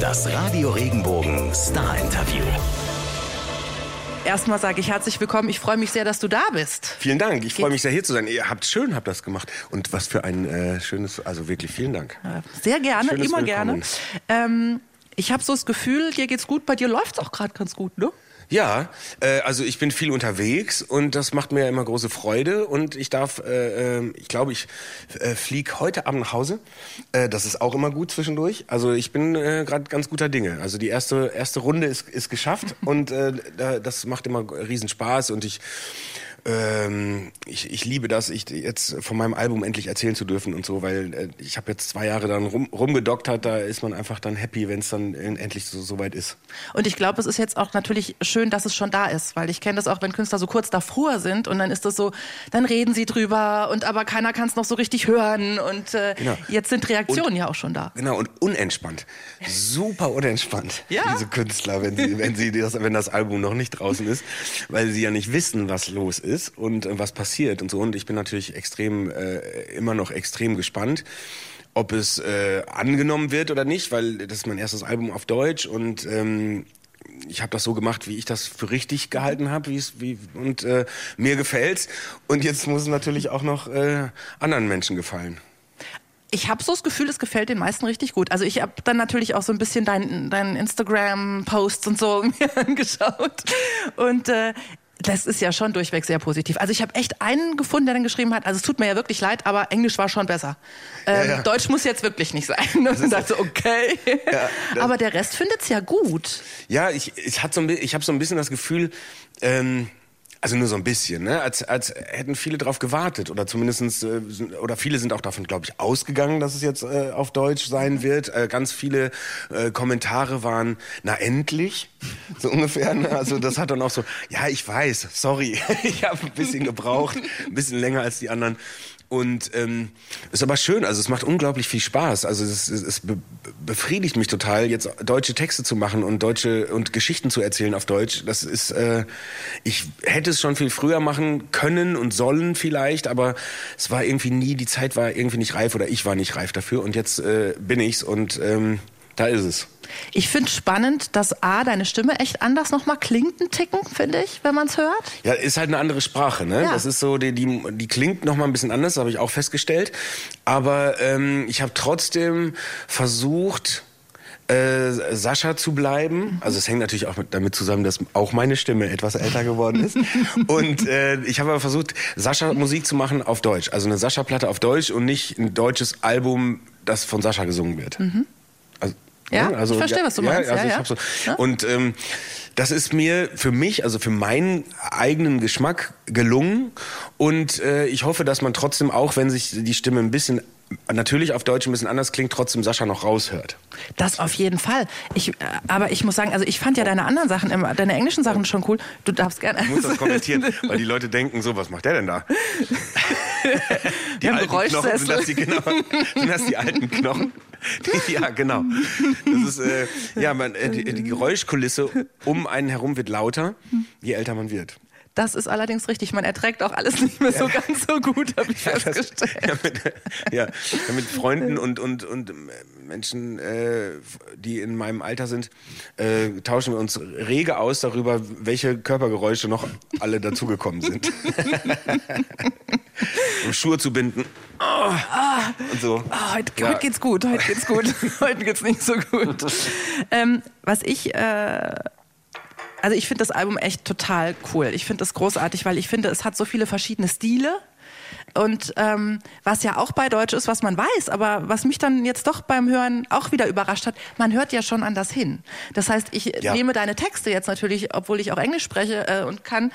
Das Radio Regenbogen Star Interview. Erstmal sage ich herzlich willkommen. Ich freue mich sehr, dass du da bist. Vielen Dank. Ich freue mich sehr, hier zu sein. Ihr habt schön, habt das gemacht. Und was für ein äh, schönes, also wirklich vielen Dank. Sehr gerne, Schönes immer Willkommen. gerne. Ähm, ich habe so das Gefühl, dir geht's gut, bei dir läuft's auch gerade ganz gut, ne? Ja, äh, also ich bin viel unterwegs und das macht mir immer große Freude und ich darf, äh, äh, ich glaube, ich äh, fliege heute Abend nach Hause. Äh, das ist auch immer gut zwischendurch. Also ich bin äh, gerade ganz guter Dinge. Also die erste erste Runde ist, ist geschafft und äh, da, das macht immer riesen Spaß und ich ähm, ich, ich liebe das, ich jetzt von meinem Album endlich erzählen zu dürfen und so, weil äh, ich habe jetzt zwei Jahre dann rum, rumgedoktert, da ist man einfach dann happy, wenn es dann endlich so, so weit ist. Und ich glaube, es ist jetzt auch natürlich schön, dass es schon da ist, weil ich kenne das auch, wenn Künstler so kurz davor sind und dann ist das so, dann reden sie drüber und aber keiner kann es noch so richtig hören und äh, Genau. jetzt sind Reaktionen ja auch schon da. Genau, und unentspannt. Super unentspannt, Ja. diese Künstler, wenn, sie, wenn, sie das, wenn das Album noch nicht draußen ist, weil sie ja nicht wissen, was los ist und äh, was passiert und so. Und ich bin natürlich extrem, äh, immer noch extrem gespannt, ob es äh, angenommen wird oder nicht, weil das ist mein erstes Album auf Deutsch und ähm, ich habe das so gemacht, wie ich das für richtig gehalten habe, wie es wie und äh, mir gefällt's. Und jetzt muss es natürlich auch noch äh, anderen Menschen gefallen. Ich habe so das Gefühl, es gefällt den meisten richtig gut. Also ich habe dann natürlich auch so ein bisschen deinen dein Instagram-Posts und so mir angeschaut. Und äh, das ist ja schon durchweg sehr positiv. Also ich habe echt einen gefunden, der dann geschrieben hat, also es tut mir ja wirklich leid, aber Englisch war schon besser. Ähm, ja. Deutsch muss jetzt wirklich nicht sein. Und dachte so, okay. das- aber der Rest findet's ja gut. Ja, ich, ich, so ich habe so ein bisschen das Gefühl, ähm, also nur so ein bisschen, ne? als, als hätten viele drauf gewartet oder zumindestens äh, oder viele sind auch davon, glaube ich, ausgegangen, dass es jetzt äh, auf Deutsch sein wird. Äh, ganz viele äh, Kommentare waren, na endlich, so ungefähr. Ne? Also das hat dann auch so, ja, ich weiß, sorry, ich habe ein bisschen gebraucht, ein bisschen länger als die anderen. Und ähm, ist aber schön, also es macht unglaublich viel Spaß. Also es, es, es be befriedigt mich total, jetzt deutsche Texte zu machen und deutsche und Geschichten zu erzählen auf Deutsch. Das ist, äh, ich hätte es schon viel früher machen können und sollen vielleicht, aber es war irgendwie nie, die Zeit war irgendwie nicht reif oder ich war nicht reif dafür. Und jetzt äh, bin ich's und ähm, da ist es. Ich finde spannend, dass A, deine Stimme echt anders nochmal klingt, ein Ticken, finde ich, wenn man's hört. Ja, ist halt eine andere Sprache, ne? Ja. Das ist so, die, die, die klingt noch mal ein bisschen anders, habe ich auch festgestellt. Aber ähm, ich habe trotzdem versucht, äh, Sascha zu bleiben. Also es hängt natürlich auch mit, damit zusammen, dass auch meine Stimme etwas älter geworden ist. Und äh, ich habe aber versucht, Sascha Musik zu machen auf Deutsch. Also eine Sascha-Platte auf Deutsch und nicht ein deutsches Album, das von Sascha gesungen wird. Also, Ja, ne? also, ich verstehe, was du meinst. also Ja, ich ja. so, Ja. Und ähm, das ist mir für mich, also für meinen eigenen Geschmack gelungen. Und äh, ich hoffe, dass man trotzdem, auch wenn sich die Stimme ein bisschen natürlich auf Deutsch ein bisschen anders klingt, trotzdem Sascha noch raushört. Das auf jeden Fall. Ich, äh, aber ich muss sagen, also ich fand ja deine anderen Sachen, immer, deine englischen Sachen schon cool. Du darfst gerne. Ich muss das kommentieren, weil die Leute denken so, was macht der denn da? Die alten Knochen, sind das die, genau, sind das die alten Knochen? Ja, genau. Das ist, äh, ja, man, äh, die, die Geräuschkulisse um einen herum wird lauter, je älter man wird. Das ist allerdings richtig. Man erträgt auch alles nicht mehr so ganz so gut, habe ich festgestellt. Ja, mit, ja, ja, mit Freunden und, und, und äh, Menschen, äh, die in meinem Alter sind, äh, tauschen wir uns rege aus darüber, welche Körpergeräusche noch alle dazugekommen sind. um Schuhe zu binden. Oh, und so. Ah, heute, Ja. heute geht's gut, heute geht's gut, heute geht's nicht so gut. Ähm, was ich, äh, also ich finde das Album echt total cool. Ich finde das großartig, weil ich finde, es hat so viele verschiedene Stile. Und ähm, was ja auch bei Deutsch ist, was man weiß, aber was mich dann jetzt doch beim Hören auch wieder überrascht hat, man hört ja schon anders hin. Das heißt, ich Ja. nehme deine Texte jetzt natürlich, obwohl ich auch Englisch spreche äh, und kann,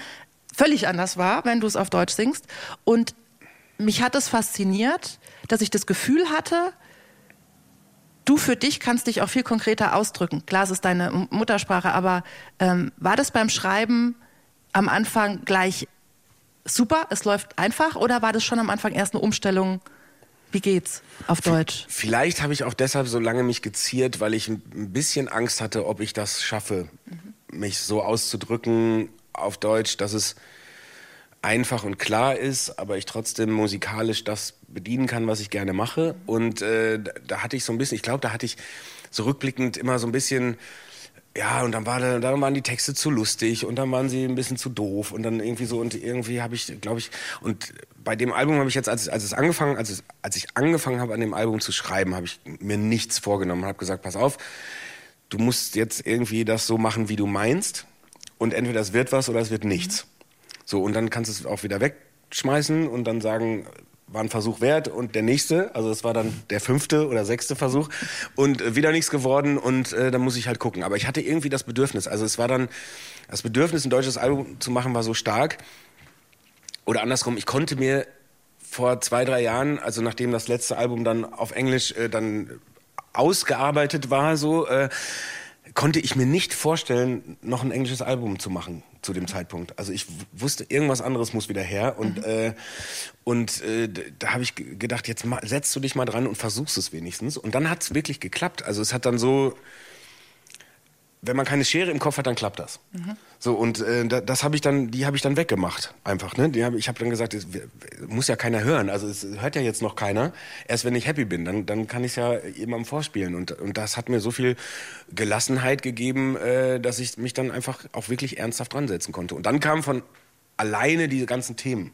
völlig anders wahr, wenn du es auf Deutsch singst. Und mich hat es fasziniert, dass ich das Gefühl hatte, du für dich kannst dich auch viel konkreter ausdrücken. Klar, es ist deine Muttersprache, aber ähm, war das beim Schreiben am Anfang gleich super, es läuft einfach, oder war das schon am Anfang erst eine Umstellung? Wie geht's auf Deutsch? Vielleicht habe ich auch deshalb so lange mich geziert, weil ich ein ein bisschen Angst hatte, ob ich das schaffe, mich so auszudrücken auf Deutsch, dass es einfach und klar ist, aber ich trotzdem musikalisch das bedienen kann, was ich gerne mache. Und äh, da hatte ich so ein bisschen, ich glaube, da hatte ich so rückblickend immer so ein bisschen ja, und dann, war, dann waren die Texte zu lustig und dann waren sie ein bisschen zu doof und dann irgendwie so und irgendwie habe ich, glaube ich, und bei dem Album habe ich jetzt, als, als es angefangen, als, es, als ich angefangen habe, an dem Album zu schreiben, habe ich mir nichts vorgenommen, habe gesagt, pass auf, du musst jetzt irgendwie das so machen, wie du meinst und entweder es wird was oder es wird nichts. So und dann kannst du es auch wieder wegschmeißen und dann sagen, war ein Versuch wert und der nächste, also es war dann der fünfte oder sechste Versuch und äh, wieder nichts geworden und äh, dann muss ich halt gucken. Aber ich hatte irgendwie das Bedürfnis, also es war dann, das Bedürfnis, ein deutsches Album zu machen, war so stark. Oder andersrum, ich konnte mir vor zwei, drei Jahren, also nachdem das letzte Album dann auf Englisch äh, dann ausgearbeitet war, so, äh, konnte ich mir nicht vorstellen, noch ein englisches Album zu machen zu dem Zeitpunkt. Also ich wusste, irgendwas anderes muss wieder her. Und, mhm. äh, und äh, da habe ich gedacht, jetzt setzt du dich mal dran und versuchst es wenigstens. Und dann hat es wirklich geklappt. Also es hat dann so, wenn man keine Schere im Kopf hat, dann klappt das. Mhm. So und äh, das habe ich dann, die habe ich dann weggemacht, einfach. Ne? Die hab, ich habe dann gesagt, es muss ja keiner hören. Also es hört ja jetzt noch keiner. Erst wenn ich happy bin, dann, dann kann ich ja jemandem vorspielen. Und, und das hat mir so viel Gelassenheit gegeben, äh, dass ich mich dann einfach auch wirklich ernsthaft dran setzen konnte. Und dann kamen von alleine diese ganzen Themen,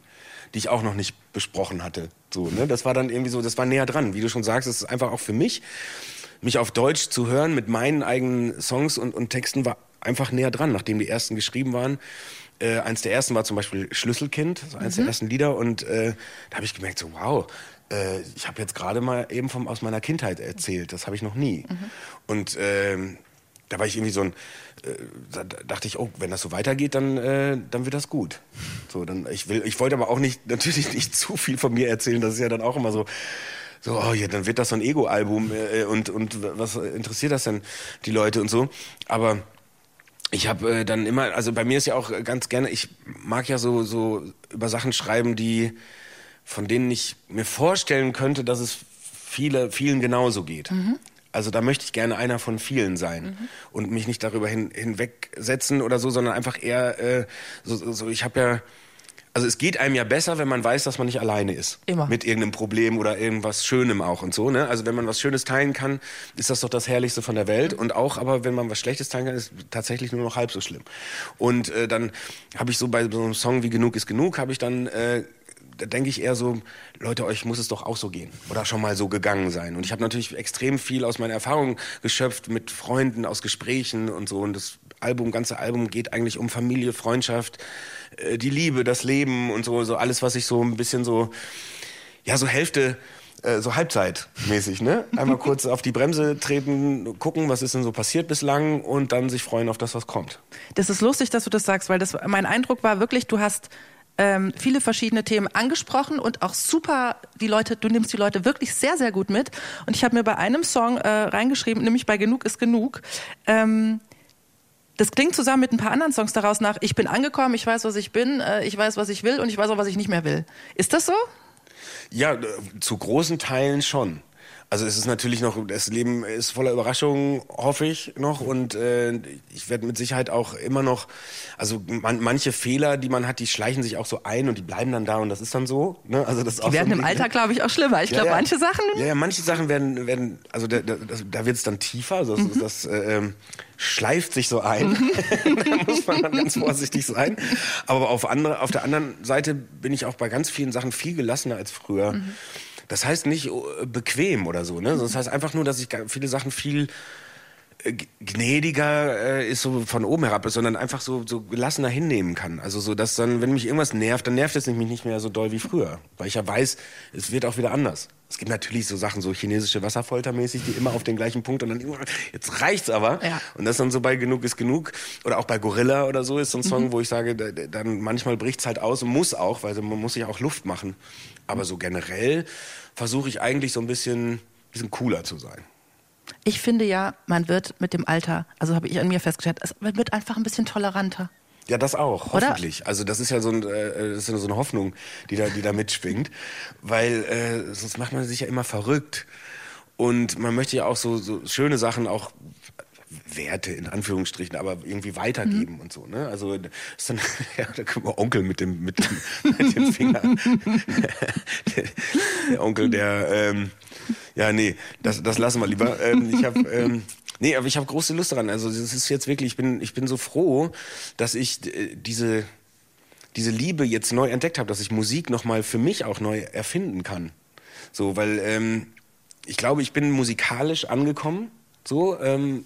die ich auch noch nicht besprochen hatte. So, ne? Das war dann irgendwie so, das war näher dran. Wie du schon sagst, es ist einfach auch für mich mich auf Deutsch zu hören mit meinen eigenen Songs und, und Texten war einfach näher dran, nachdem die ersten geschrieben waren. Äh, eins der ersten war zum Beispiel Schlüsselkind, so eins mhm. der ersten Lieder. Und äh, da habe ich gemerkt, so wow, äh, ich habe jetzt gerade mal eben vom, aus meiner Kindheit erzählt. Das habe ich noch nie. Mhm. Und äh, da war ich irgendwie so ein, äh, da dachte ich, oh, wenn das so weitergeht, dann, äh, dann wird das gut. So, dann, ich, will, ich wollte aber auch nicht, natürlich nicht zu viel von mir erzählen. Das ist ja dann auch immer so, so, oh ja, dann wird das so ein Ego-Album äh, und, und was interessiert das denn die Leute und so. Aber ich habe äh, dann immer, also bei mir ist ja auch ganz gerne, ich mag ja so, so über Sachen schreiben, die, von denen ich mir vorstellen könnte, dass es viele, vielen genauso geht. Mhm. Also da möchte ich gerne einer von vielen sein mhm. und mich nicht darüber hin, hinwegsetzen oder so, sondern einfach eher äh, so, so ich habe ja also es geht einem ja besser, wenn man weiß, dass man nicht alleine ist. Immer. Mit irgendeinem Problem oder irgendwas Schönem auch und so. Ne? Also wenn man was Schönes teilen kann, ist das doch das Herrlichste von der Welt. Und auch, aber wenn man was Schlechtes teilen kann, ist tatsächlich nur noch halb so schlimm. Und äh, dann habe ich so bei so einem Song wie Genug ist genug, habe ich dann äh, da denke ich eher so, Leute, euch muss es doch auch so gehen oder schon mal so gegangen sein. Und ich habe natürlich extrem viel aus meiner Erfahrung geschöpft mit Freunden, aus Gesprächen und so. Und das Album, ganze Album geht eigentlich um Familie, Freundschaft, äh, die Liebe, das Leben und so, so alles, was ich so ein bisschen so, ja, so Hälfte äh, so halbzeitmäßig, ne? Einmal kurz auf die Bremse treten, gucken, was ist denn so passiert bislang und dann sich freuen auf das, was kommt. Das ist lustig, dass du das sagst, weil das mein Eindruck war wirklich, du hast ähm, viele verschiedene Themen angesprochen und auch super die Leute, du nimmst die Leute wirklich sehr, sehr gut mit. Und ich habe mir bei einem Song äh, reingeschrieben, nämlich bei Genug ist genug. Ähm, das klingt zusammen mit ein paar anderen Songs daraus nach, ich bin angekommen, ich weiß, was ich bin, äh, ich weiß, was ich will und ich weiß auch, was ich nicht mehr will. Ist das so? Ja, äh, zu großen Teilen schon. Also es ist natürlich noch, das Leben ist voller Überraschungen, hoffe ich noch. Und äh, ich werde mit Sicherheit auch immer noch, also man, manche Fehler, die man hat, die schleichen sich auch so ein und die bleiben dann da und das ist dann so. Ne? Also das die werden so im Alter, glaube ich, auch schlimmer. Ich ja, glaube, ja. manche Sachen. Ja, ja, manche Sachen werden, werden also da, da, da wird es dann tiefer. Also das, mhm. das äh, ähm, schleift sich so ein. Mhm. da muss man dann ganz vorsichtig sein. Aber auf, andere, auf der anderen Seite bin ich auch bei ganz vielen Sachen viel gelassener als früher. Mhm. Das heißt nicht äh, bequem oder so, ne? Das heißt einfach nur, dass ich viele Sachen viel gnädiger äh, ist so von oben herab ist, sondern einfach so, so gelassener hinnehmen kann. Also so, dass dann, wenn mich irgendwas nervt, dann nervt es mich nicht mehr so doll wie früher. Weil ich ja weiß, es wird auch wieder anders. Es gibt natürlich so Sachen, so chinesische Wasserfolter mäßig, die immer auf den gleichen Punkt und dann immer, jetzt reicht's aber. Ja. Und das dann so bei Genug ist genug. Oder auch bei Gorilla oder so ist so ein Song, mhm. wo ich sage, dann manchmal bricht's halt aus und muss auch, weil man muss sich auch Luft machen. Aber so generell versuche ich eigentlich so ein bisschen, bisschen cooler zu sein. Ich finde ja, man wird mit dem Alter, also habe ich an mir festgestellt, man wird einfach ein bisschen toleranter. Ja, das auch, hoffentlich. Oder? Also das ist ja so, ein, äh, das ist so eine Hoffnung, die da, die da mitschwingt, weil äh, sonst macht man sich ja immer verrückt und man möchte ja auch so, so schöne Sachen auch Werte in Anführungsstrichen, aber irgendwie weitergeben mhm. und so. Ne? Also ist dann ja, da kommt Onkel mit dem mit dem, mit dem Finger. der, der, Onkel, der ähm, ja nee, das das lassen wir lieber. Ähm, ich habe ähm, Nee, aber ich habe große Lust daran. Also es ist jetzt wirklich, ich bin, ich bin so froh, dass ich äh, diese, diese Liebe jetzt neu entdeckt habe, dass ich Musik nochmal für mich auch neu erfinden kann. So, weil ähm, ich glaube, ich bin musikalisch angekommen. So, ähm,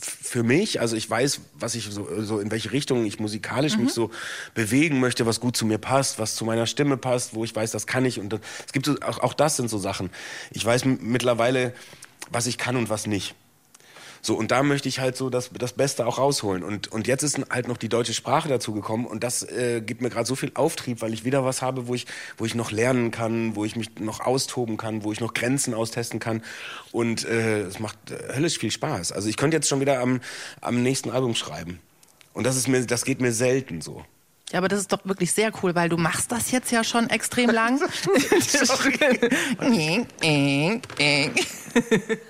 für mich, also ich weiß, was ich so, so in welche Richtung ich musikalisch mhm. mich so bewegen möchte, was gut zu mir passt, was zu meiner Stimme passt, wo ich weiß, das kann ich und das, es gibt so, auch, auch das sind so Sachen. Ich weiß mittlerweile, was ich kann und was nicht. So, und da möchte ich halt so das, das Beste auch rausholen. Und, und jetzt ist halt noch die deutsche Sprache dazu gekommen und das äh, gibt mir gerade so viel Auftrieb, weil ich wieder was habe, wo ich, wo ich noch lernen kann, wo ich mich noch austoben kann, wo ich noch Grenzen austesten kann. Und äh, es macht äh, höllisch viel Spaß. Also ich könnte jetzt schon wieder am, am nächsten Album schreiben. Und das ist mir, das geht mir selten so. Ja, aber das ist doch wirklich sehr cool, weil du machst das jetzt ja schon extrem lang. Sorry.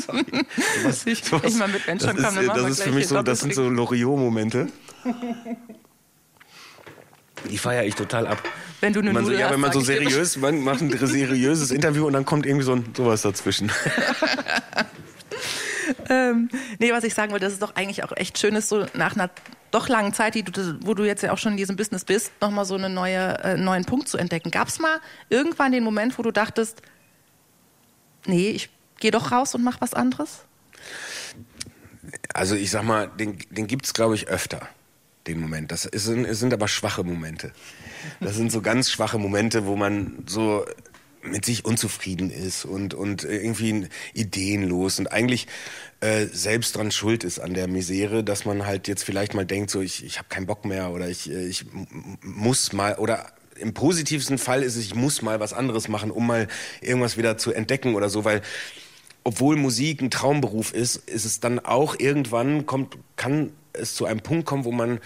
Sorry. Ich, was, ich mal mit Menschen das ist, das ist für mich so, das sind so Loriot-Momente. Die feiere ich total ab. Wenn du eine man so, Ja, wenn man so seriös, man macht ein seriöses Interview und dann kommt irgendwie so ein, sowas dazwischen. ähm, nee, was ich sagen wollte, das ist doch eigentlich auch echt schön, ist so nach einer doch langen Zeit, die du, wo du jetzt ja auch schon in diesem Business bist, nochmal so einen neue, äh, neuen Punkt zu entdecken. Gab es mal irgendwann den Moment, wo du dachtest, nee, ich geh doch raus und mach was anderes? Also ich sag mal, den, den gibt es, glaube ich, öfter, den Moment. Das ist, sind aber schwache Momente. Das sind so ganz schwache Momente, wo man so mit sich unzufrieden ist und, und irgendwie ideenlos und eigentlich äh, selbst dran schuld ist an der Misere, dass man halt jetzt vielleicht mal denkt, so ich, ich habe keinen Bock mehr oder ich, äh, ich muss mal oder im positivsten Fall ist es, ich muss mal was anderes machen, um mal irgendwas wieder zu entdecken oder so, weil obwohl Musik ein Traumberuf ist, ist es dann auch irgendwann kommt, kann es zu einem Punkt kommen, wo man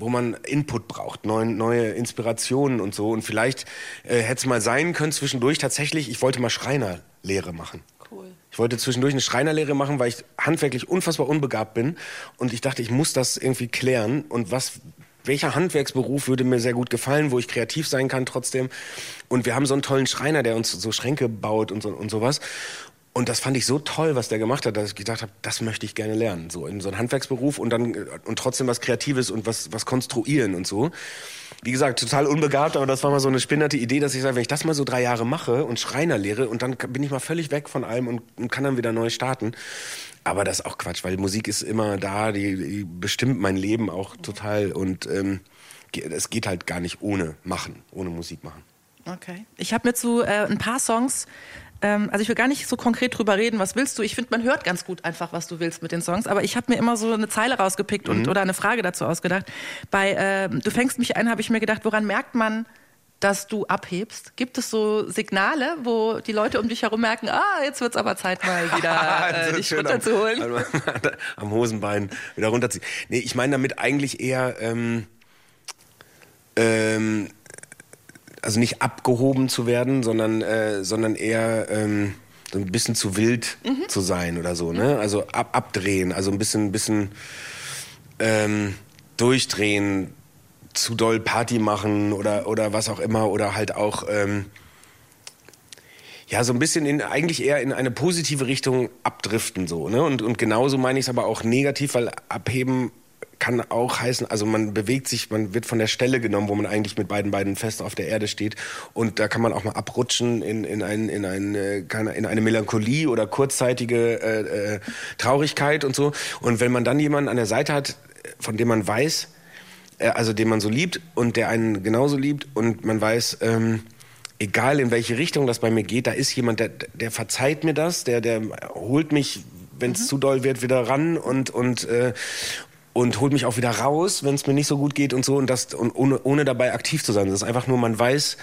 wo man Input braucht, neue, neue Inspirationen und so. Und vielleicht äh, hätte es mal sein können zwischendurch tatsächlich, ich wollte mal Schreinerlehre machen. Cool. Ich wollte zwischendurch eine Schreinerlehre machen, weil ich handwerklich unfassbar unbegabt bin. Und ich dachte, ich muss das irgendwie klären. Und was, welcher Handwerksberuf würde mir sehr gut gefallen, wo ich kreativ sein kann trotzdem. Und wir haben so einen tollen Schreiner, der uns so Schränke baut und, so, und sowas. Und das fand ich so toll, was der gemacht hat, dass ich gedacht habe, das möchte ich gerne lernen. So in so einem Handwerksberuf und dann und trotzdem was Kreatives und was, was konstruieren und so. Wie gesagt, total unbegabt, aber das war mal so eine spinnerte Idee, dass ich sage, wenn ich das mal so drei Jahre mache und Schreiner lehre und dann bin ich mal völlig weg von allem und, und kann dann wieder neu starten. Aber das ist auch Quatsch, weil Musik ist immer da, die, die bestimmt mein Leben auch total und ähm, es geht halt gar nicht ohne machen, ohne Musik machen. Okay. Ich habe mir zu äh, ein paar Songs ähm, also ich will gar nicht so konkret drüber reden, was willst du? Ich finde, man hört ganz gut einfach, was du willst mit den Songs. Aber ich habe mir immer so eine Zeile rausgepickt und, mhm. oder eine Frage dazu ausgedacht. Bei äh, Du fängst mich ein, habe ich mir gedacht, woran merkt man, dass du abhebst? Gibt es so Signale, wo die Leute um dich herum merken, ah, jetzt wird es aber Zeit mal wieder äh, dich runterzuholen? Am, am, Hosenbein wieder runterziehen. Nee, ich meine damit eigentlich eher ähm, ähm, also nicht abgehoben zu werden, sondern, äh, sondern eher ähm, so ein bisschen zu wild mhm. zu sein oder so, ne? Also ab, abdrehen, also ein bisschen, bisschen ähm, durchdrehen, zu doll Party machen oder, oder was auch immer oder halt auch ähm, ja, so ein bisschen in, eigentlich eher in eine positive Richtung abdriften so, ne? Und, und genauso meine ich es aber auch negativ, weil abheben kann auch heißen, also man bewegt sich, man wird von der Stelle genommen, wo man eigentlich mit beiden Beinen fest auf der Erde steht. Und da kann man auch mal abrutschen in, in, ein, in, ein, in eine Melancholie oder kurzzeitige äh, äh, Traurigkeit und so. Und wenn man dann jemanden an der Seite hat, von dem man weiß, äh, also den man so liebt und der einen genauso liebt und man weiß, ähm, egal in welche Richtung das bei mir geht, da ist jemand, der, der verzeiht mir das, der, der holt mich wenn es mhm. zu doll wird, wieder ran und, und, äh, und holt mich auch wieder raus, wenn es mir nicht so gut geht und so und das und ohne, ohne dabei aktiv zu sein. Das ist einfach nur, man weiß,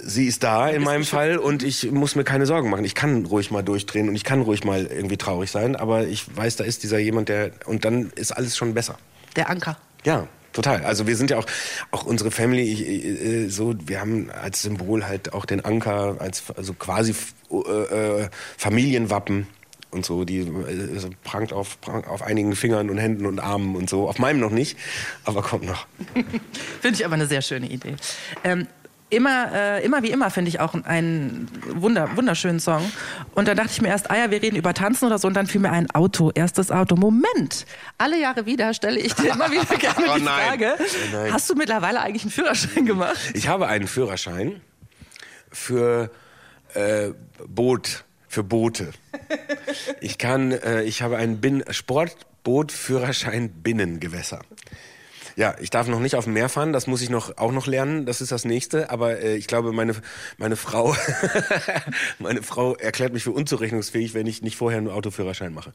sie ist da in meinem Fall und ich muss mir keine Sorgen machen. Ich kann ruhig mal durchdrehen und ich kann ruhig mal irgendwie traurig sein, aber ich weiß, da ist dieser jemand, der und dann ist alles schon besser. Der Anker. Ja, total. Also wir sind ja auch auch unsere Family ich, äh, so wir haben als Symbol halt auch den Anker als also quasi äh, äh Familienwappen und so. Die äh, prangt auf, prangt auf einigen Fingern und Händen und Armen und so. Auf meinem noch nicht, aber kommt noch. Finde ich aber eine sehr schöne Idee. Ähm, immer, äh, immer wie immer finde ich auch einen wunder, wunderschönen Song. Und dann dachte ich mir erst, ah ja, wir reden über Tanzen oder so. Und dann fiel mir ein Auto, erstes Auto. Moment, alle Jahre wieder stelle ich dir immer wieder gerne Oh die. Frage, Oh hast du mittlerweile eigentlich einen Führerschein gemacht? Ich habe einen Führerschein für äh, Boot, für Boote. Ich kann, äh, ich habe einen Bin Sportbootführerschein Binnengewässer. Ja, ich darf noch nicht auf dem Meer fahren, das muss ich noch auch noch lernen, das ist das nächste, aber äh, ich glaube meine meine Frau meine Frau erklärt mich für unzurechnungsfähig, wenn ich nicht vorher einen Autoführerschein mache.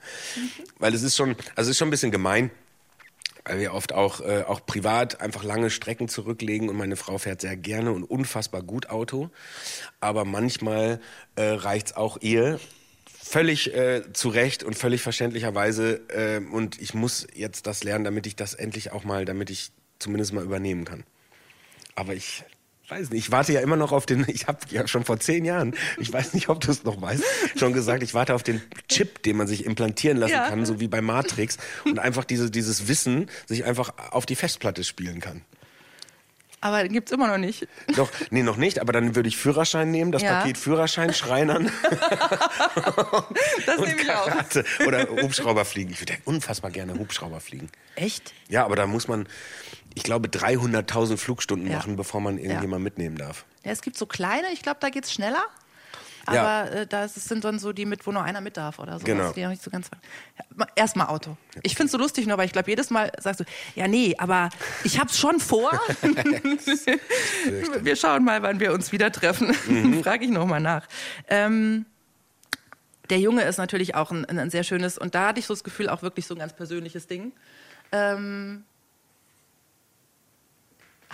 Weil es ist schon, also es ist schon ein bisschen gemein, weil wir oft auch, äh, auch privat einfach lange Strecken zurücklegen und meine Frau fährt sehr gerne und unfassbar gut Auto. Aber manchmal äh, reicht's auch ihr. Völlig äh, zu Recht und völlig verständlicherweise. Äh, und ich muss jetzt das lernen, damit ich das endlich auch mal, damit ich zumindest mal übernehmen kann. Aber ich weiß nicht, ich warte ja immer noch auf den, ich habe ja schon vor zehn Jahren, ich weiß nicht, ob du es noch weißt, schon gesagt, ich warte auf den Chip, den man sich implantieren lassen Ja. kann, so wie bei Matrix und einfach diese, dieses Wissen sich einfach auf die Festplatte spielen kann. Aber den gibt's immer noch nicht. Doch, nee, noch nicht, aber dann würde ich Führerschein nehmen, das Ja. Paket Führerschein, Schreinern Das und nehme ich auch. Karate oder Hubschrauber fliegen. Ich würde ja unfassbar gerne Hubschrauber fliegen. Echt? Ja, aber da muss man, ich glaube, 300.000 Flugstunden Ja. machen, bevor man irgendjemand mitnehmen darf. Ja, es gibt so kleine, ich glaube, da geht's schneller. Ja. Aber äh, das sind dann so die mit, wo nur einer mit darf oder so. Genau. Die noch nicht so ganz. Ja, Erstmal Auto. Ich finde es so lustig, nur, aber ich glaube, jedes Mal sagst du, ja, nee, aber ich hab's schon vor. wir schauen mal, wann wir uns wieder treffen. Mhm. Frage ich nochmal nach. Ähm, der Junge ist natürlich auch ein, ein sehr schönes, und da hatte ich so das Gefühl, auch wirklich so ein ganz persönliches Ding. Ähm,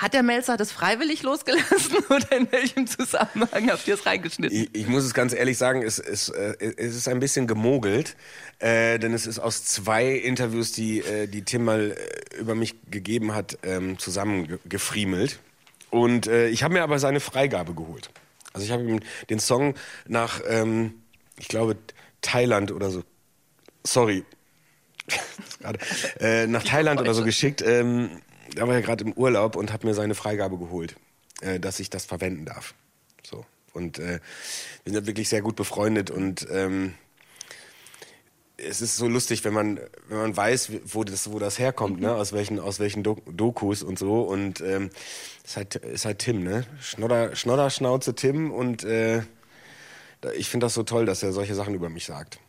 hat der Melzer das freiwillig losgelassen oder in welchem Zusammenhang habt ihr es reingeschnitten? Ich, ich muss es ganz ehrlich sagen, es, es, äh, es ist ein bisschen gemogelt, äh, denn es ist aus zwei Interviews, die, äh, die Tim mal äh, über mich gegeben hat, ähm, zusammengefriemelt. Und äh, ich habe mir aber seine Freigabe geholt. Also ich habe ihm den Song nach, ähm, ich glaube, Thailand oder so, sorry, äh, nach Thailand oder so geschickt. Ähm, da war er gerade im Urlaub und hat mir seine Freigabe geholt, äh, dass ich das verwenden darf. So. Und äh, wir sind wirklich sehr gut befreundet und ähm, es ist so lustig, wenn man, wenn man weiß, wo das, wo das herkommt, ne? aus welchen, aus welchen Dok Dokus und so. Und ähm, ist halt, ist halt Tim, ne? Schnodder, Schnodderschnauze Tim und äh, ich finde das so toll, dass er solche Sachen über mich sagt.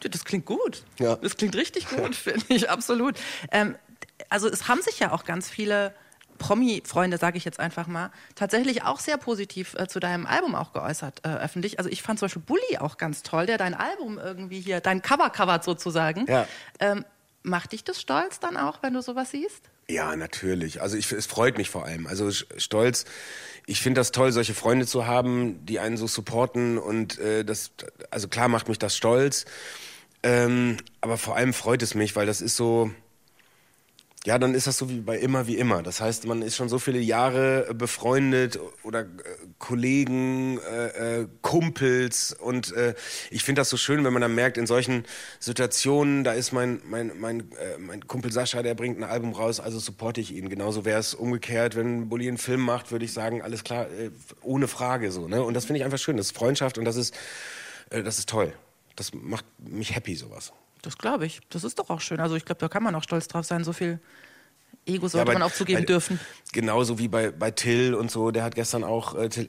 Das klingt gut. Ja. Das klingt richtig gut, finde ich, absolut. Ähm, also es haben sich ja auch ganz viele Promi-Freunde, sage ich jetzt einfach mal, tatsächlich auch sehr positiv äh, zu deinem Album auch geäußert, äh, öffentlich. Also ich fand zum Beispiel Bully auch ganz toll, der dein Album irgendwie hier, dein Cover covert sozusagen. Ja. Ähm, macht dich das stolz dann auch, wenn du sowas siehst? Ja, natürlich. Also ich, es freut mich vor allem. Also stolz. Ich finde das toll, solche Freunde zu haben, die einen so supporten und äh, das, also klar macht mich das stolz. Ähm, aber vor allem freut es mich, weil das ist so, ja, dann ist das so wie bei immer wie immer. Das heißt, man ist schon so viele Jahre befreundet oder äh, Kollegen, äh, äh, Kumpels und äh, ich finde das so schön, wenn man dann merkt, in solchen Situationen, da ist mein mein mein äh, mein Kumpel Sascha, der bringt ein Album raus, also supporte ich ihn. Genauso wäre es umgekehrt, wenn Bulli einen Film macht, würde ich sagen, alles klar, äh, ohne Frage so. Ne? Und das finde ich einfach schön. Das ist Freundschaft und das ist äh, das ist toll. Das macht mich happy sowas. Das glaube ich. Das ist doch auch schön. Also ich glaube, da kann man auch stolz drauf sein. So viel Ego Ja, sollte bei- man auch zugeben bei- dürfen. Genauso wie bei, bei Till und so, der hat gestern auch. Äh, Till,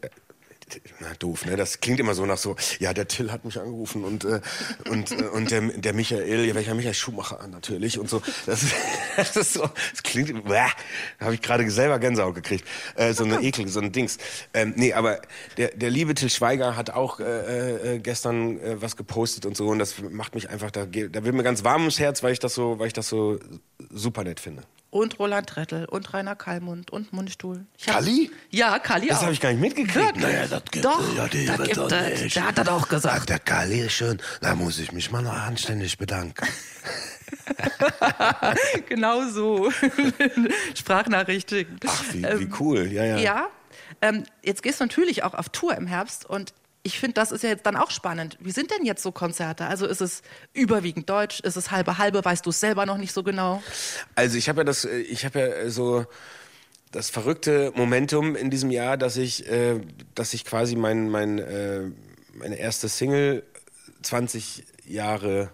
na doof, ne? Das klingt immer so nach so, ja, der Till hat mich angerufen und äh, und äh, und der, der Michael, ja, welcher Michael Schumacher natürlich und so. Das, ist- das ist so, das klingt, da habe ich gerade selber Gänsehaut gekriegt. Äh, so eine Ekel, so ein Dings. Ähm, nee, aber der, der liebe Till Schweiger hat auch äh, äh, gestern äh, was gepostet und so und das macht mich einfach, da, da wird mir ganz warm ums Herz, weil ich das so, weil ich das so super nett finde. Und Roland Trettel und Rainer Kallmund und Mundstuhl. Ich hab- Kalli? Ja, Kalli Das auch. habe ich gar nicht mitgekriegt. Wirklich? Naja, das gibt Doch, ja, die das wird gibt doch es. nicht. Der hat das auch Ach, gesagt. der Kali ist schön. Da muss ich mich mal noch anständig bedanken. genau so. Sprachnachrichten. Ach, wie, Ähm, wie cool. Ja, ja. Ja. Ähm, jetzt gehst du natürlich auch auf Tour im Herbst und ich finde, das ist ja jetzt dann auch spannend. Wie sind denn jetzt so Konzerte? Also ist es überwiegend deutsch? Ist es halbe halbe? Weißt du es selber noch nicht so genau? Also ich habe ja das, äh, ich habe ja so das verrückte Momentum in diesem Jahr, dass ich, äh, dass ich quasi mein, mein, äh, meine erste Single 20 Jahre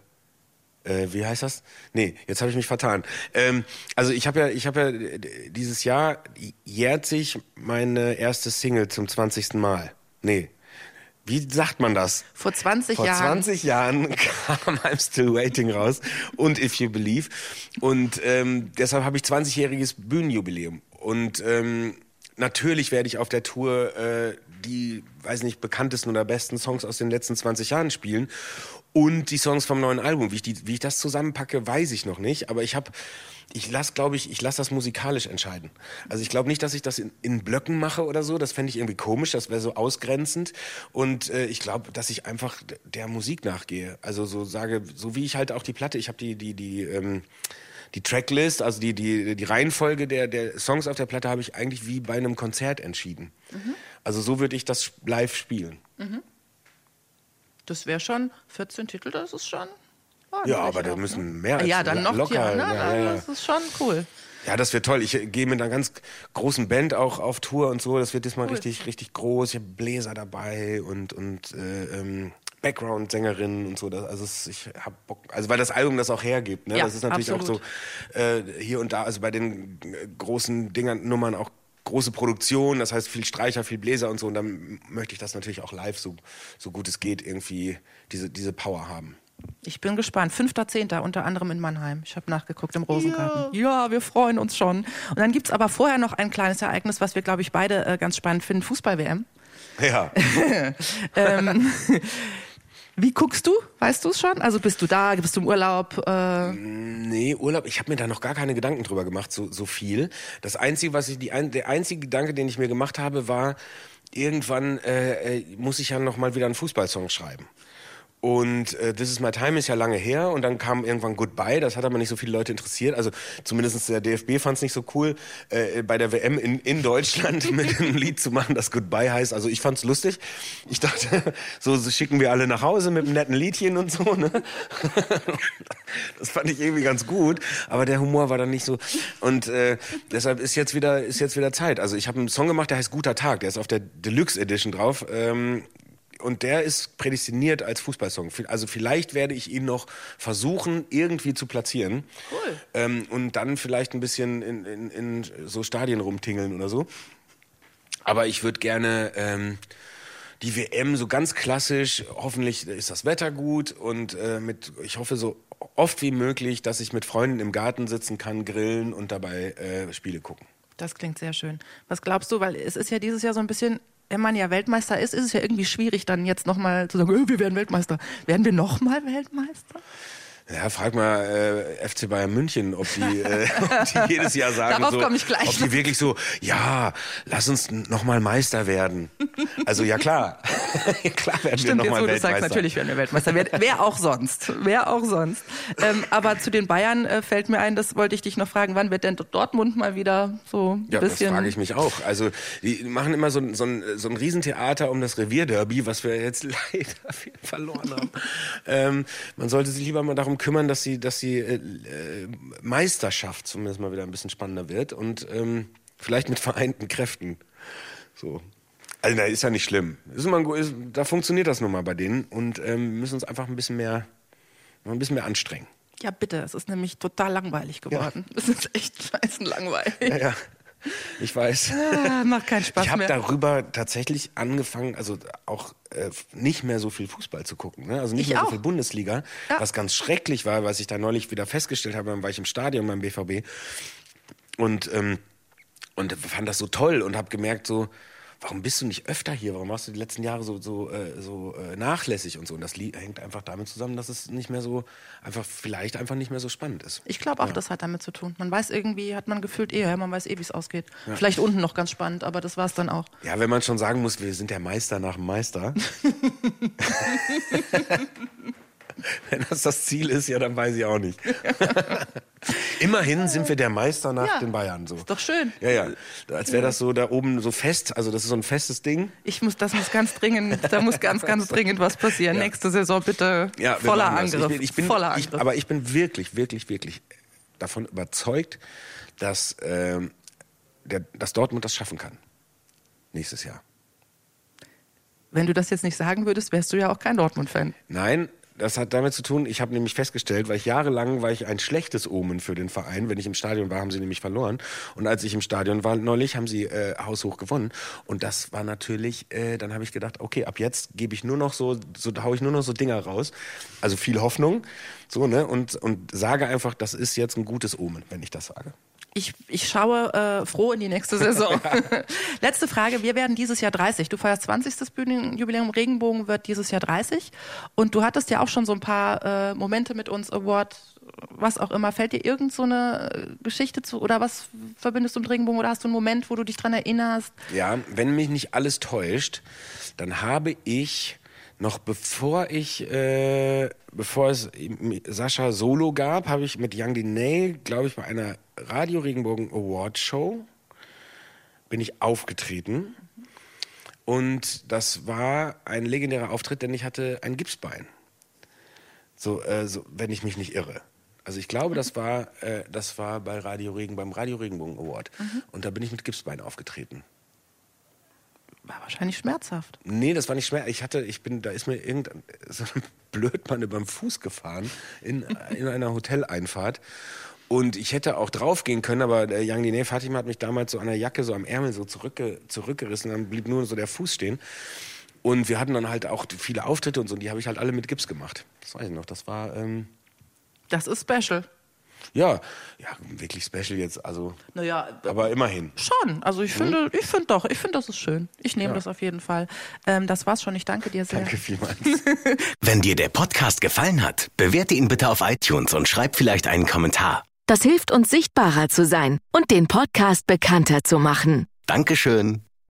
äh, wie heißt das? Nee, jetzt habe ich mich vertan. Ähm, also ich habe ja, ich habe ja dieses Jahr jährt sich meine erste Single zum 20. Mal. Nee. Wie sagt man das? Vor 20 Vor Jahren. Vor 20 Jahren kam I'm Still Waiting raus und If You Believe. Und ähm, deshalb habe ich 20-jähriges Bühnenjubiläum. Und ähm, natürlich werde ich auf der Tour äh, die, weiß nicht, bekanntesten oder besten Songs aus den letzten 20 Jahren spielen und die Songs vom neuen Album. Wie ich, die, wie ich das zusammenpacke, weiß ich noch nicht. Aber ich habe, ich lasse, glaube ich, ich lasse das musikalisch entscheiden. Also ich glaube nicht, dass ich das in, in Blöcken mache oder so. Das fände ich irgendwie komisch. Das wäre so ausgrenzend. Und äh, ich glaube, dass ich einfach der Musik nachgehe. Also so sage, so wie ich halt auch die Platte. Ich habe die, die, die. Ähm, die Tracklist, also die, die, die Reihenfolge der, der Songs auf der Platte habe ich eigentlich wie bei einem Konzert entschieden. Mhm. Also so würde ich das live spielen. Mhm. Das wäre schon 14 Titel, das ist schon. Ja, aber da müssen mehr als Ja, dann noch locker. Ja, ne? ja, ja. Das ist schon cool. Ja, das wird toll. Ich gehe mit einer ganz großen Band auch auf Tour und so. Das wird diesmal cool. richtig, richtig groß. Ich habe Bläser dabei und, und äh, ähm, Background-Sängerinnen und so. Das, also es, ich hab Bock, also weil das Album das auch hergibt. Ne? Ja, das ist natürlich absolut. auch so äh, hier und da, also bei den großen Dingern, Nummern auch große Produktion, das heißt viel Streicher, viel Bläser und so. Und dann möchte ich das natürlich auch live, so, so gut es geht, irgendwie diese, diese Power haben. Ich bin gespannt. 5.10. unter anderem in Mannheim. Ich habe nachgeguckt im Rosengarten. Ja. ja. wir freuen uns schon. Und dann gibt es aber vorher noch ein kleines Ereignis, was wir, glaube ich, beide äh, ganz spannend finden. Fußball-WM. Ja. ähm, wie guckst du? Weißt du es schon? Also bist du da? Bist du im Urlaub? Äh nee, Urlaub. Ich habe mir da noch gar keine Gedanken drüber gemacht, so, so viel. Das einzige, was ich die ein, der einzige Gedanke, den ich mir gemacht habe, war irgendwann äh, äh muss ich ja noch mal wieder einen Fußballsong schreiben. Und äh, This is My Time ist ja lange her und dann kam irgendwann Goodbye, das hat aber nicht so viele Leute interessiert. Also zumindest der DFB fand es nicht so cool, äh, bei der WM in, in Deutschland mit einem Lied zu machen, das Goodbye heißt. Also ich fand's lustig. Ich dachte, so, so schicken wir alle nach Hause mit einem netten Liedchen und so. Ne? Das fand ich irgendwie ganz gut, aber der Humor war dann nicht so. Und äh, deshalb ist jetzt wieder ist jetzt wieder Zeit. Also ich habe einen Song gemacht, der heißt Guter Tag, der ist auf der Deluxe Edition drauf. Ähm, und der ist prädestiniert als Fußballsong. Also vielleicht werde ich ihn noch versuchen, irgendwie zu platzieren. Cool. Ähm, und dann vielleicht ein bisschen in, in, in, so Stadien rumtingeln oder so. Aber ich würde gerne ähm, die WM so ganz klassisch, hoffentlich ist das Wetter gut und äh, mit, ich hoffe so oft wie möglich, dass ich mit Freunden im Garten sitzen kann, grillen und dabei äh, Spiele gucken. Das klingt sehr schön. Was glaubst du, weil es ist ja dieses Jahr so ein bisschen wenn man ja Weltmeister ist, ist es ja irgendwie schwierig, dann jetzt nochmal zu sagen, oh, wir werden Weltmeister. Werden wir nochmal Weltmeister? Ja, frag mal äh, FC Bayern München, ob die, äh, ob die jedes Jahr sagen, so, komme ich gleich ob die wirklich so, ja, lass uns nochmal Meister werden. Also ja klar, klar werden Stimmt, wir nochmal Weltmeister. Sagst, natürlich werden wir Weltmeister. Wer, wer auch sonst, wer auch sonst. Ähm, aber zu den Bayern äh, fällt mir ein, das wollte ich dich noch fragen, wann wird denn Dortmund mal wieder so ein ja, bisschen... das frage ich mich auch. Also die machen immer so, so, ein, so ein Riesentheater um das Revierderby, was wir jetzt leider verloren haben. ähm, man sollte sich lieber mal darum kümmern, dass die, dass die äh, Meisterschaft zumindest mal wieder ein bisschen spannender wird und ähm, vielleicht mit vereinten Kräften. So. Also, da ist ja nicht schlimm. Ist immer, ist, da funktioniert das nun mal bei denen und ähm, müssen uns einfach ein bisschen mehr, ein bisschen mehr anstrengen. Ja, bitte. Es ist nämlich total langweilig geworden. Es ja. ist echt scheißen langweilig. Ja, ja. Ich weiß. Ah, macht keinen Spaß Ich habe mehr. darüber tatsächlich angefangen, also auch äh, nicht mehr so viel Fußball zu gucken. Ne? Also nicht Ich mehr auch. so viel Bundesliga. Ja. Was ganz schrecklich war, was ich da neulich wieder festgestellt habe, dann war ich im Stadion beim BVB und, ähm, und fand das so toll und habe gemerkt so, warum bist du nicht öfter hier? Warum warst du die letzten Jahre so, so, äh, so äh, nachlässig und so? Und das hängt einfach damit zusammen, dass es nicht mehr so, einfach vielleicht einfach nicht mehr so spannend ist. Ich glaube auch, das hat damit zu tun. Man weiß irgendwie, hat man gefühlt eher, man weiß eh, wie es ausgeht. Vielleicht unten noch ganz spannend, aber das war es dann auch. Ja, wenn man schon sagen muss, wir sind der Meister nach dem Meister. wenn das das Ziel ist, ja, dann weiß ich auch nicht. Immerhin sind wir der Meister nach Ja. den Bayern. So. Ist doch schön. Ja, ja. Als wäre das so da oben so fest. Also das ist so ein festes Ding. Ich muss, das muss ganz dringend, da muss ganz, ganz dringend was passieren. Ja. Nächste Saison bitte Ja, voller. Angriff. Ich bin, ich bin, voller ich, Angriff. aber ich bin wirklich, wirklich, wirklich davon überzeugt, dass, ähm, der, dass Dortmund das schaffen kann. Nächstes Jahr. Wenn du das jetzt nicht sagen würdest, wärst du ja auch kein Dortmund-Fan. Nein, das hat damit zu tun, ich habe nämlich festgestellt, weil ich jahrelang war ich ein schlechtes Omen für den Verein. Wenn ich im Stadion war, haben sie nämlich verloren. Und als ich im Stadion war neulich, haben sie äh, haushoch gewonnen. Und das war natürlich, äh, dann habe ich gedacht, okay, ab jetzt gebe ich nur noch so, so hau ich nur noch so Dinger raus. Also viel Hoffnung. So, ne? Und, und sage einfach, das ist jetzt ein gutes Omen, wenn ich das sage. Ich, ich schaue äh, froh in die nächste Saison. Letzte Frage. Wir werden dieses Jahr 30. Du feierst 20. Bühnenjubiläum. Regenbogen wird dieses Jahr 30. Und du hattest ja auch schon so ein paar äh, Momente mit uns, Award, was auch immer. Fällt dir irgend so eine äh, Geschichte zu oder was verbindest du mit Regenbogen oder hast du einen Moment, wo du dich dran erinnerst? Ja, wenn mich nicht alles täuscht, dann habe ich noch bevor ich, äh, bevor es Sascha Solo gab, habe ich mit Young Diney, glaube ich, bei einer Radio Regenbogen Award Show bin ich aufgetreten. Und das war ein legendärer Auftritt, denn ich hatte ein Gipsbein. So, äh, so wenn ich mich nicht irre. Also ich glaube, das war, äh, das war bei Radio Regen, beim Radio Regenbogen Award. Und da bin ich mit Gipsbein aufgetreten. War wahrscheinlich schmerzhaft. Nee, das war nicht schwer. Ich hatte, ich bin, da ist mir irgendein so ein Blödmann über den Fuß gefahren in, in einer Hoteleinfahrt. Und ich hätte auch draufgehen können, aber der Young Diné Fatima hat mich damals so an der Jacke, so am Ärmel so zurückge zurückgerissen. Dann blieb nur so der Fuß stehen. Und wir hatten dann halt auch viele Auftritte und so, und die habe ich halt alle mit Gips gemacht. Das weiß ich noch. Das war, ähm, Das ist special. Ja, ja, wirklich special jetzt, also. Naja, Aber immerhin. Schon, also ich finde, ich finde doch, ich finde, das ist schön. Ich nehme Ja. das auf jeden Fall. Ähm, das war's schon. Ich danke dir sehr. Danke vielmals. Wenn dir der Podcast gefallen hat, bewerte ihn bitte auf iTunes und schreib vielleicht einen Kommentar. Das hilft uns sichtbarer zu sein und den Podcast bekannter zu machen. Dankeschön.